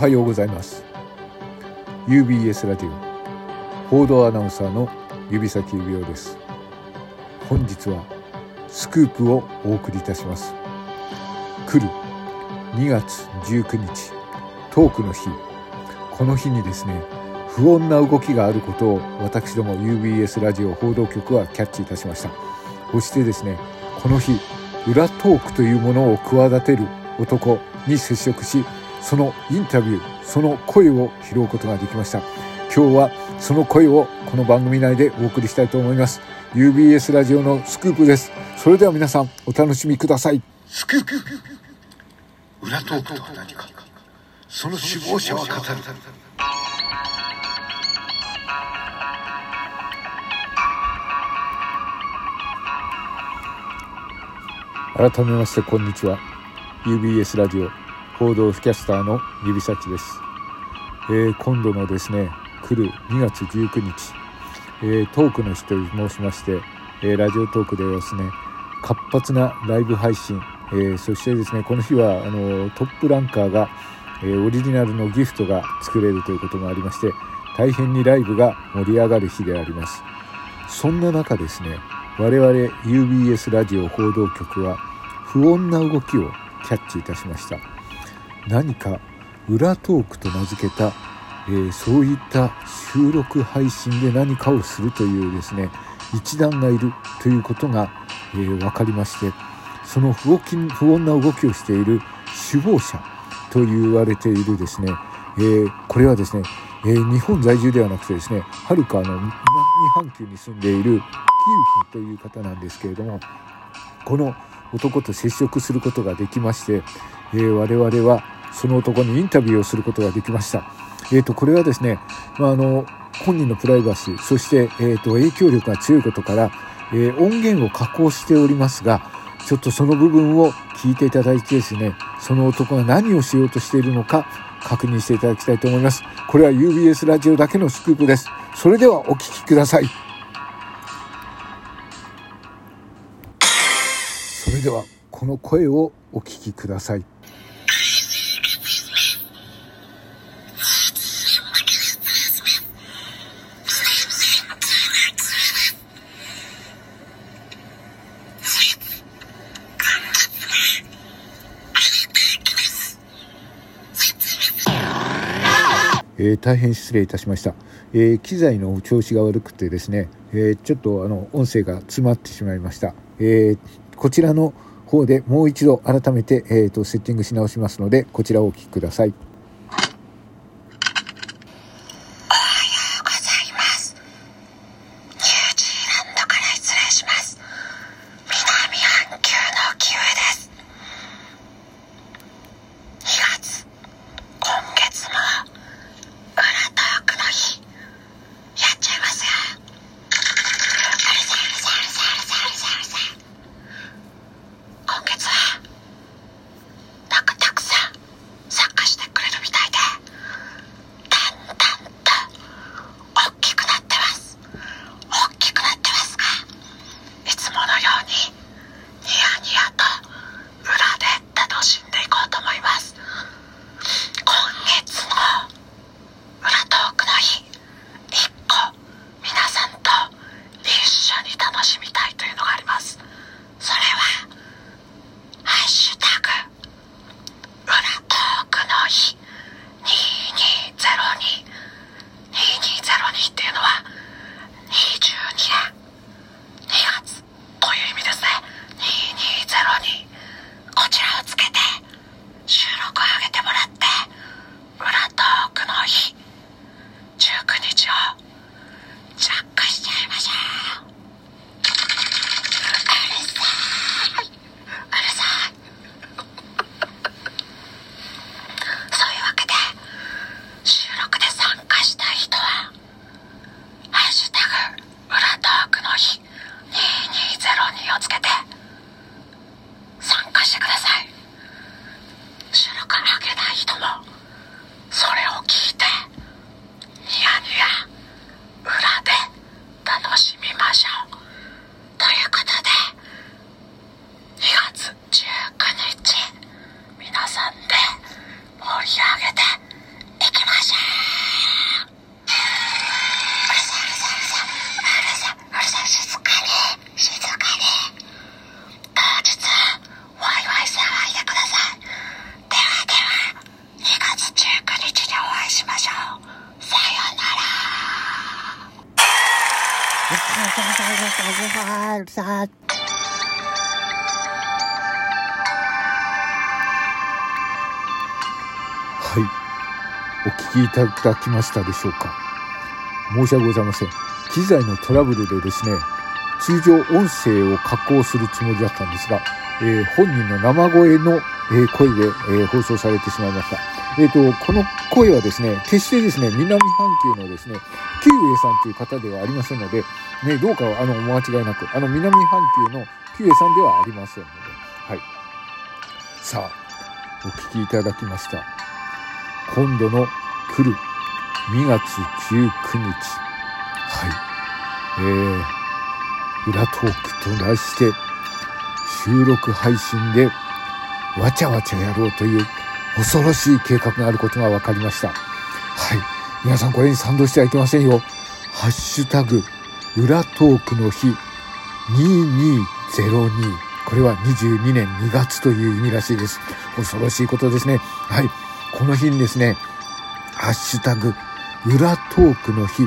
はようございます。UBS ラジオ報道アナウンサーの指先指輪です。本日はスクープをお送りいたします。来る2月19日トークの日。この日にですね不穏な動きがあることを私ども UBS ラジオ報道局はキャッチいたしました。そしてですねこの日裏トークというものを企てる男に接触しそのインタビューその声を拾うことができました。今日はその声をこの番組内でお送りしたいと思います。UBS ラジオのスクープです。それでは皆さんお楽しみください。スクープ。裏トークとは何か？その首謀者は語る。改めましてこんにちは。UBS ラジオ報道キャスターの指先です、えー、今度のですね来る2月19日、えー、トークの日と申しまして、えー、ラジオトークでですね活発なライブ配信、えそしてですねこの日はあのトップランカーが、えオリジナルのギフトが作れるということがありまして大変にライブが盛り上がる日であります。そんな中ですね我々 UBS ラジオ報道局は不穏な動きをキャッチいたしました。何か裏トークと名付けた、えー、そういった収録配信で何かをするというですね一団がいるということが、えー、分かりましてその不不穏な動きをしている首謀者と言われているですね、えー、これはですね、え、日本在住ではなくてですねはるかの南半球に住んでいるキーフという方なんですけれどもこの男と接触することができまして、え、我々はその男にインタビューをすることができました。えーと、これはですね、まあ、あの本人のプライバシーそして、えーと、影響力が強いことから、えー、音源を加工しておりますがちょっとその部分を聞いていただいてですねその男が何をしようとしているのか確認していただきたいと思います。これは UBS ラジオだけのスクープです。それではお聞きください。それではこの声をお聞きください。えー、大変失礼いたしました、えー、機材の調子が悪くてですね、えー、ちょっとあの音声が詰まってしまいました、えこちらの方でもう一度改めて、えーと、セッティングし直しますのでこちらをお聞きください。に楽しみたいというのがあります。てるさ。はい。お聞きいただきましたでしょうか申し訳ございません。機材のトラブルでですね、通常音声を加工するつもりだったんですが、えー、本人の生声の、えー、声で、えー、放送されてしまいました。えっ、と、この声はですね、決してですね、南半球のですね、キウエさんという方ではありませんので、ね、どうかあの、お間違いなく、あの、南半球のキウエさんではありませんので、はい。さあ、お聞きいただきました。今度の来る2月19日。はい。えー、裏トークと題して、収録配信でわちゃわちゃやろうという恐ろしい計画があることが分かりました。はい。皆さんこれに賛同してはいけませんよ。ハッシュタグ、裏トークの日2202。これは22年2月という意味らしいです。恐ろしいことですね。はい。この日にですね、ハッシュタグ、裏トークの日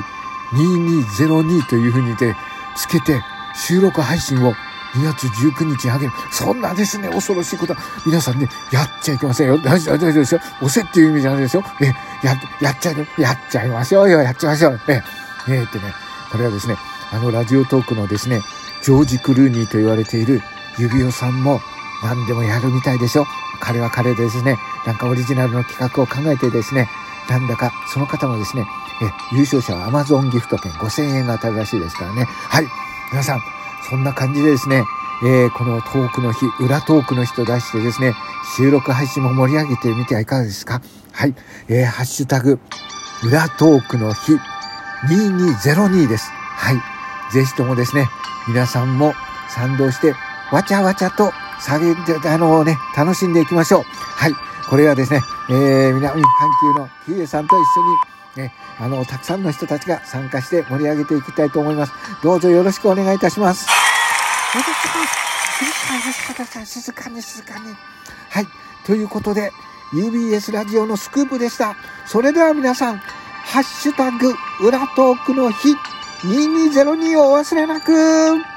2202というふうにでつけて収録配信を2月19日にあげる。そんなですね、恐ろしいことは皆さんね、やっちゃいけませんよ。大丈夫ですよ。押せっていう意味じゃないですよ。え、や、やっちゃい、やっちゃいましょうよ。やっちゃいましょう。え、えー、ってね、これはですね、あのラジオトークのですね、ジョージ・クルーニーと言われている指輪さんも何でもやるみたいでしょ。彼は彼でですね、なんかオリジナルの企画を考えてですね、なんだかその方もですね、え優勝者は Amazon ギフト券5000円が当たるらしいですからね。はい。皆さん、そんな感じでですね、えー、このトークの日、裏トークの日と出してですね、収録配信も盛り上げてみてはいかがですか？はい。えー、ハッシュタグ、裏トークの日2202です。はい。ぜひともですね、皆さんも賛同して、わちゃわちゃと下げて、あのね、楽しんでいきましょう。はい。これはですね、えー、南半球のヒエさんと一緒に、ね、あの、たくさんの人たちが参加して盛り上げていきたいと思います。どうぞよろしくお願いいたします。静かに静かに。はい。ということで、UBS ラジオのスクープでした。それでは皆さん、ハッシュタグ、裏トークの日、2202をお忘れなく